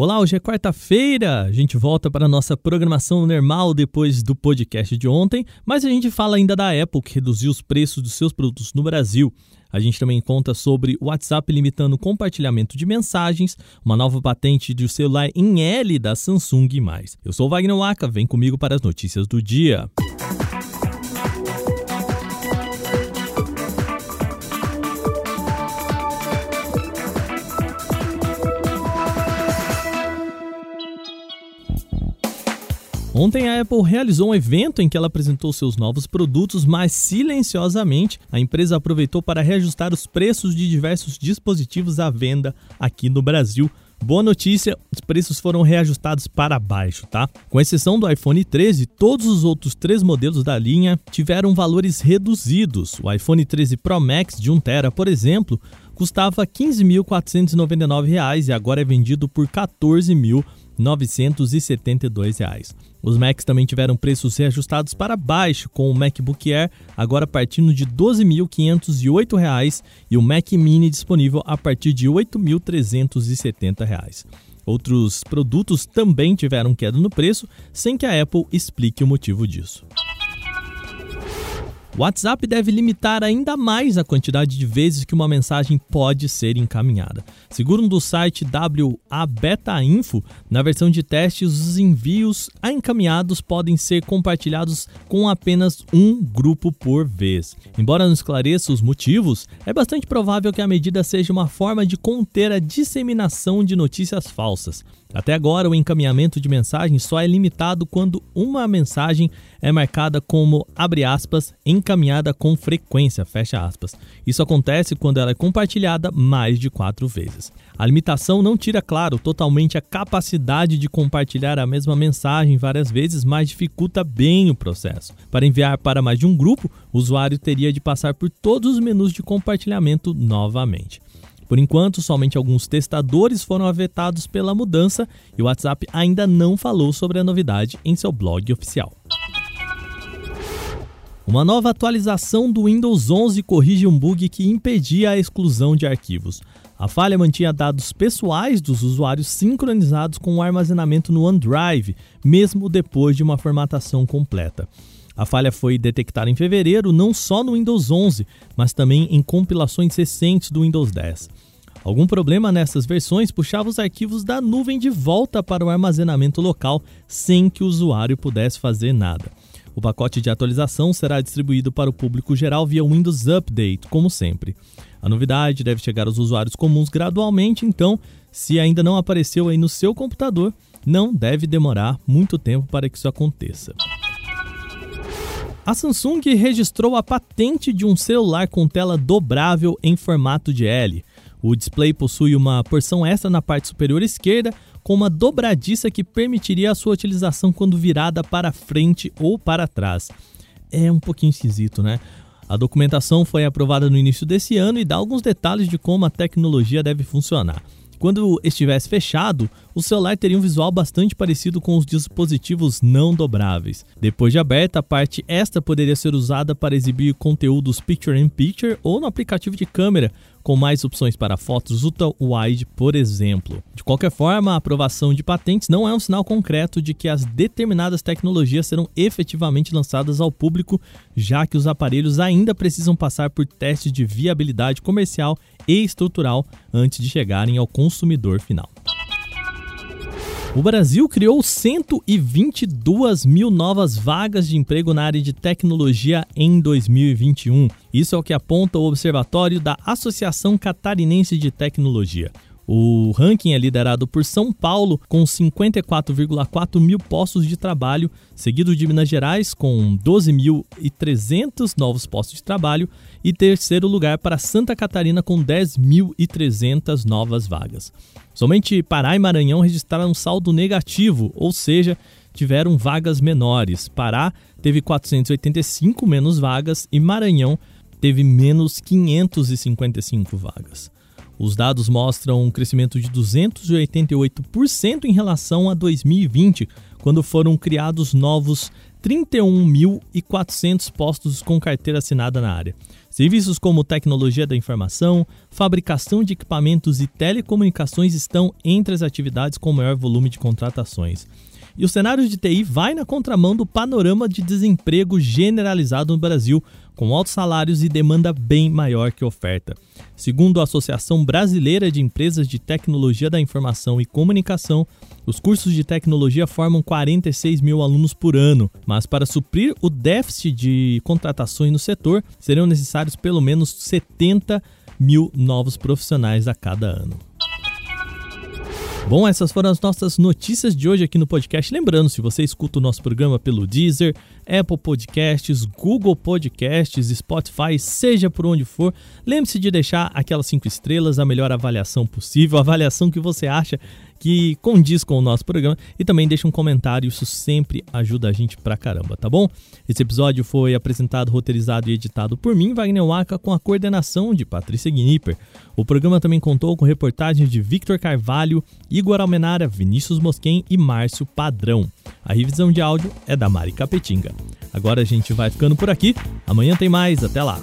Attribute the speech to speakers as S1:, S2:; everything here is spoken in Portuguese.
S1: Olá, hoje é quarta-feira. A gente volta para a nossa programação normal depois do podcast de ontem, mas a gente fala ainda da Apple que reduziu os preços dos seus produtos no Brasil. A gente também conta sobre o WhatsApp limitando o compartilhamento de mensagens, uma nova patente de celular em L da Samsung e mais. Eu sou o Wagner Waka, vem comigo para as notícias do dia. Ontem a Apple realizou um evento em que ela apresentou seus novos produtos, mas silenciosamente a empresa aproveitou para reajustar os preços de diversos dispositivos à venda aqui no Brasil. Boa notícia, os preços foram reajustados para baixo, tá? Com exceção do iPhone 13, todos os outros três modelos da linha tiveram valores reduzidos. O iPhone 13 Pro Max de 1TB, por exemplo, custava R$ 15.499 e agora é vendido por R$ 14.000 R$ 972. Reais. Os Macs também tiveram preços reajustados para baixo, com o MacBook Air agora partindo de R$ 12.508 e o Mac Mini disponível a partir de R$ 8.370. Outros produtos também tiveram queda no preço, sem que a Apple explique o motivo disso. O WhatsApp deve limitar ainda mais a quantidade de vezes que uma mensagem pode ser encaminhada. Segundo o site WA Beta Info, na versão de testes, os envios encaminhados podem ser compartilhados com apenas um grupo por vez. Embora não esclareça os motivos, é bastante provável que a medida seja uma forma de conter a disseminação de notícias falsas. Até agora, o encaminhamento de mensagens só é limitado quando uma mensagem é marcada como, abre aspas, encaminhada com frequência, fecha aspas. Isso acontece quando ela é compartilhada mais de quatro vezes. A limitação não tira, claro, totalmente a capacidade de compartilhar a mesma mensagem várias vezes, mas dificulta bem o processo. Para enviar para mais de um grupo, o usuário teria de passar por todos os menus de compartilhamento novamente. Por enquanto, somente alguns testadores foram afetados pela mudança e o WhatsApp ainda não falou sobre a novidade em seu blog oficial. Uma nova atualização do Windows 11 corrige um bug que impedia a exclusão de arquivos. A falha mantinha dados pessoais dos usuários sincronizados com o armazenamento no OneDrive, mesmo depois de uma formatação completa. A falha foi detectada em fevereiro não só no Windows 11, mas também em compilações recentes do Windows 10. Algum problema nessas versões puxava os arquivos da nuvem de volta para o armazenamento local sem que o usuário pudesse fazer nada. O pacote de atualização será distribuído para o público geral via Windows Update, como sempre. A novidade deve chegar aos usuários comuns gradualmente, então, se ainda não apareceu aí no seu computador, não deve demorar muito tempo para que isso aconteça. A Samsung registrou a patente de um celular com tela dobrável em formato de L. O display possui uma porção extra na parte superior esquerda, com uma dobradiça que permitiria a sua utilização quando virada para frente ou para trás. É um pouquinho esquisito, né? A documentação foi aprovada no início desse ano e dá alguns detalhes de como a tecnologia deve funcionar. Quando estivesse fechado, o celular teria um visual bastante parecido com os dispositivos não dobráveis. Depois de aberta, a parte extra poderia ser usada para exibir conteúdos picture-in-picture ou no aplicativo de câmera, com mais opções para fotos ultra-wide, por exemplo. De qualquer forma, a aprovação de patentes não é um sinal concreto de que as determinadas tecnologias serão efetivamente lançadas ao público, já que os aparelhos ainda precisam passar por testes de viabilidade comercial e estrutural antes de chegarem ao consumidor final. O Brasil criou 122 mil novas vagas de emprego na área de tecnologia em 2021. Isso é o que aponta o observatório da Associação Catarinense de Tecnologia. O ranking é liderado por São Paulo, com 54,4 mil postos de trabalho, seguido de Minas Gerais, com 12.300 novos postos de trabalho, e terceiro lugar para Santa Catarina, com 10.300 novas vagas. Somente Pará e Maranhão registraram um saldo negativo, ou seja, tiveram vagas menores. Pará teve 485 menos vagas e Maranhão teve menos 555 vagas. Os dados mostram um crescimento de 288% em relação a 2020, quando foram criados novos 31.400 postos com carteira assinada na área. Serviços como tecnologia da informação, fabricação de equipamentos e telecomunicações estão entre as atividades com maior volume de contratações. E o cenário de TI vai na contramão do panorama de desemprego generalizado no Brasil, com altos salários e demanda bem maior que oferta. Segundo a Associação Brasileira de Empresas de Tecnologia da Informação e Comunicação, os cursos de tecnologia formam 46 mil alunos por ano, mas para suprir o déficit de contratações no setor, serão necessários pelo menos 70 mil novos profissionais a cada ano. Bom, essas foram as nossas notícias de hoje aqui no podcast. Lembrando, se você escuta o nosso programa pelo Deezer, Apple Podcasts, Google Podcasts, Spotify, seja por onde for, lembre-se de deixar aquelas cinco estrelas, a melhor avaliação possível, a avaliação que você acha que condiz com o nosso programa e também deixa um comentário, isso sempre ajuda a gente pra caramba, tá bom? Esse episódio foi apresentado, roteirizado e editado por mim, Wagner Waka, com a coordenação de Patrícia Gnipper. O programa também contou com reportagens de Victor Carvalho, Igor Almenara, Vinícius Mosquen e Márcio Padrão. A revisão de áudio é da Mari Capetinga. Agora a gente vai ficando por aqui, amanhã tem mais, até lá!